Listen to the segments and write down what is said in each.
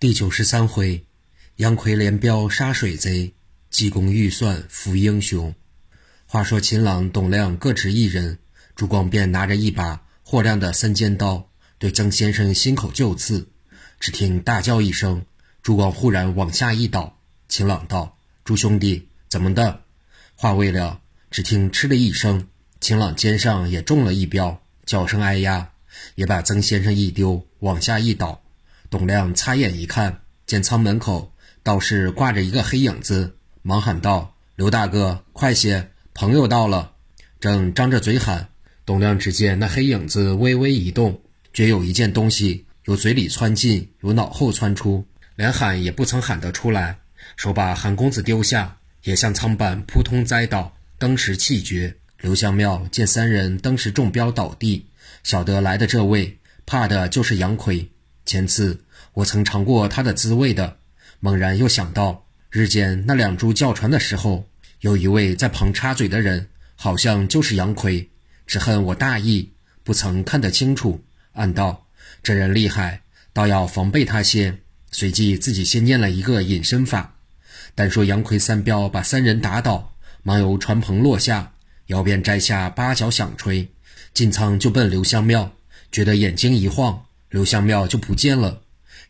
第九十三回，杨奎连镖杀水贼，济公预算扶英雄。话说秦朗、董亮各执一人，朱光便拿着一把霍亮的三尖刀，对曾先生心口就刺。只听大叫一声，朱光忽然往下一倒。秦朗道：“朱兄弟，怎么的？”话未了，只听嗤的一声，秦朗肩上也中了一镖，叫声哎呀，也把曾先生一丢，往下一倒。董亮擦眼一看，见舱门口倒是挂着一个黑影子，忙喊道：“刘大哥，快些，朋友到了！”正张着嘴喊，董亮只见那黑影子微微一动，觉有一件东西由嘴里窜进，由脑后窜出，连喊也不曾喊得出来，手把韩公子丢下，也向舱板扑通栽倒，登时气绝。刘香庙见三人登时中标倒地，晓得来的这位怕的就是杨奎。前次我曾尝过他的滋味的，猛然又想到日间那两株叫船的时候，有一位在旁插嘴的人，好像就是杨奎。只恨我大意，不曾看得清楚。暗道这人厉害，倒要防备他些。随即自己先念了一个隐身法。但说杨奎三镖把三人打倒，忙由船棚落下，腰边摘下八角响锤，进舱就奔刘香庙，觉得眼睛一晃。刘香庙就不见了，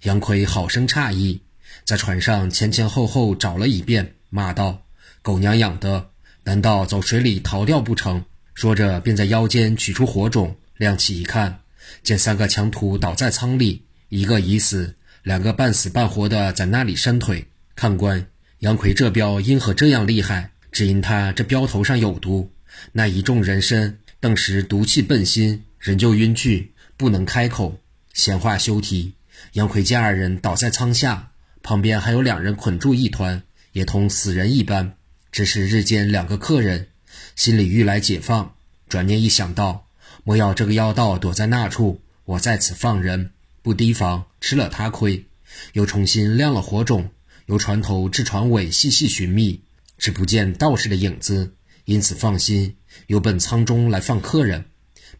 杨奎好生诧异，在船上前前后后找了一遍，骂道：“狗娘养的，难道走水里逃掉不成？”说着便在腰间取出火种，亮起一看，见三个强徒倒在舱里，一个已死，两个半死半活的在那里伸腿。看官，杨奎这镖因何这样厉害？只因他这镖头上有毒，那一众人身，顿时毒气奔心，人就晕去，不能开口。闲话休提，杨奎见二人倒在舱下，旁边还有两人捆住一团，也同死人一般。只是日间两个客人，心里欲来解放，转念一想到，莫要这个妖道躲在那处，我在此放人，不提防吃了他亏。又重新亮了火种，由船头至船尾细细寻觅，只不见道士的影子，因此放心，又奔舱中来放客人，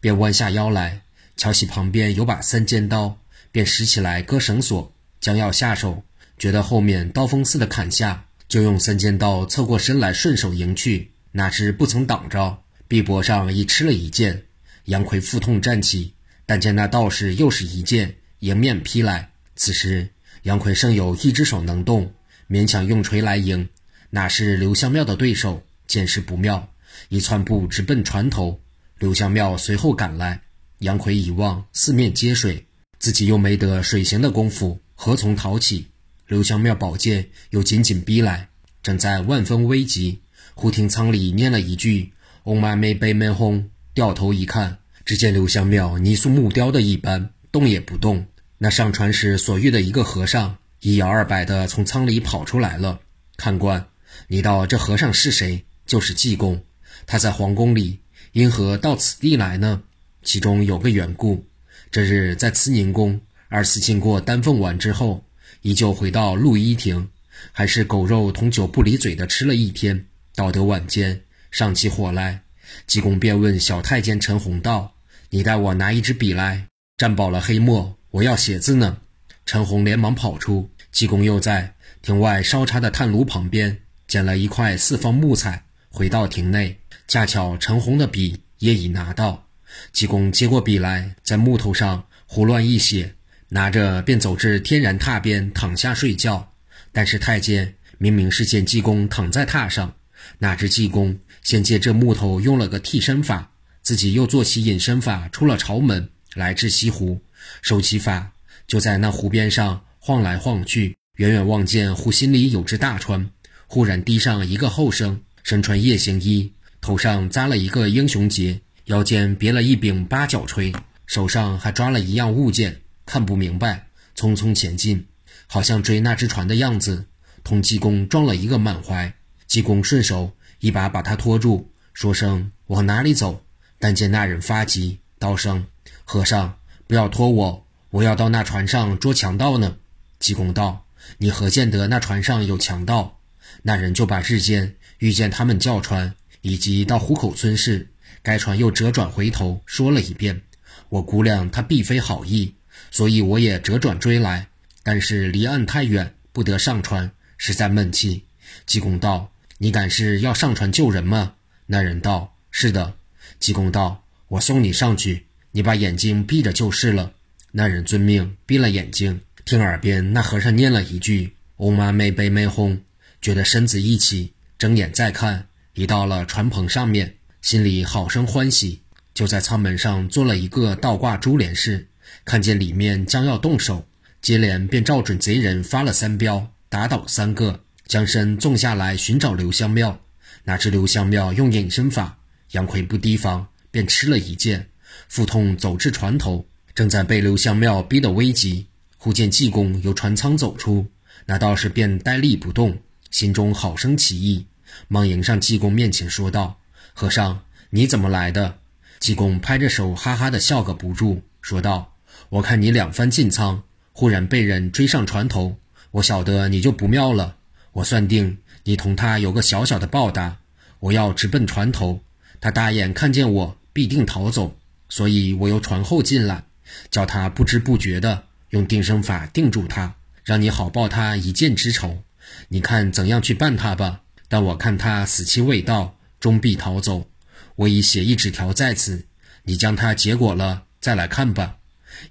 便弯下腰来。瞧起旁边有把三尖刀，便拾起来割绳索，将要下手，觉得后面刀锋似的砍下，就用三尖刀侧过身来顺手迎去，哪知不曾挡着，臂膊上已吃了一剑。杨奎腹痛站起，但见那道士又是一剑迎面劈来。此时杨奎剩有一只手能动，勉强用锤来迎，哪是刘香庙的对手？见势不妙，一窜步直奔船头。刘香庙随后赶来。杨奎一望，四面皆水，自己又没得水行的功夫，何从逃起？刘香庙宝剑又紧紧逼来，正在万分危急，忽听舱里念了一句“嗡嘛咪呗咪哄”，掉头一看，只见刘香庙泥塑木雕的一般，动也不动。那上船时所遇的一个和尚，一摇二摆的从舱里跑出来了。看官，你道这和尚是谁？就是济公。他在皇宫里，因何到此地来呢？其中有个缘故，这日在慈宁宫，二次经过丹凤丸之后，依旧回到陆一亭，还是狗肉同酒不离嘴的吃了一天。到得晚间，上起火来，济公便问小太监陈洪道：“你带我拿一支笔来，蘸饱了黑墨，我要写字呢。”陈洪连忙跑出，济公又在亭外烧茶的炭炉旁边捡了一块四方木材，回到亭内，恰巧陈洪的笔也已拿到。济公接过笔来，在木头上胡乱一写，拿着便走至天然榻边躺下睡觉。但是太监明明是见济公躺在榻上，哪知济公先借这木头用了个替身法，自己又做起隐身法，出了朝门，来至西湖，收起法，就在那湖边上晃来晃去，远远望见湖心里有只大船，忽然低上一个后生，身穿夜行衣，头上扎了一个英雄结。腰间别了一柄八角锤，手上还抓了一样物件，看不明白，匆匆前进，好像追那只船的样子。同济公撞了一个满怀，济公顺手一把把他拖住，说声往哪里走。但见那人发急，道声：“和尚，不要拖我，我要到那船上捉强盗呢。”济公道：“你何见得那船上有强盗？”那人就把日间遇见他们叫船，以及到虎口村事。该船又折转回头说了一遍，我估量他必非好意，所以我也折转追来。但是离岸太远，不得上船，实在闷气。济公道：“你敢是要上船救人吗？”那人道：“是的。”济公道：“我送你上去，你把眼睛闭着就是了。”那人遵命，闭了眼睛，听耳边那和尚念了一句“嗡嘛咪呗咪吽”，觉得身子一起，睁眼再看，已到了船棚上面，心里好生欢喜，就在舱门上做了一个倒挂珠帘式，看见里面将要动手，接连便照准贼人发了三镖，打倒三个。将身纵下来寻找刘香庙，哪知刘香庙用隐身法，杨奎不提防，便吃了一剑，腹痛走至船头，正在被刘香庙逼得危急，忽见济公由船舱走出，那道士便呆立不动，心中好生奇异，忙迎上济公面前说道：“和尚，你怎么来的？”济公拍着手，哈哈的笑个不住，说道：“我看你两番进仓，忽然被人追上船头，我晓得你就不妙了。”我算定你同他有个小小的报答，我要直奔船头，他大眼看见我必定逃走，所以我由船后进来，叫他不知不觉的用定身法定住他，让你好报他一箭之仇。你看怎样去办他吧。但我看他死期未到，终必逃走。我已写一纸条在此，你将他结果了再来看吧。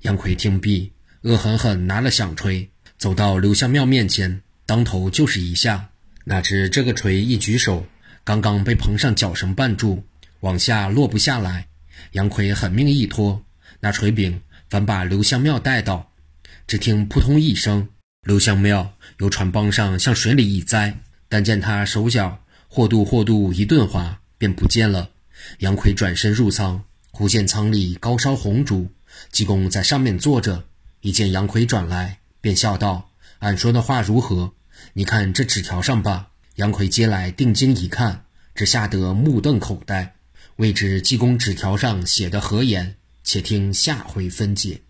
杨奎听毕，恶狠狠拿了响锤，走到刘香庙面前。当头就是一下，哪知这个锤一举手，刚刚被棚上绞绳绊住，往下落不下来。杨奎狠命一拖，那锤柄反把刘香庙带倒。只听扑通一声，刘香庙由船帮上向水里一栽，但见他手脚或度或度一顿滑，便不见了。杨奎转身入舱，忽见舱里高烧红烛，济公在上面坐着，一见杨奎转来，便笑道：“俺说的话如何？”你看这纸条上吧。杨奎接来定睛一看，只吓得目瞪口呆，未知济公纸条上写的何言？且听下回分解。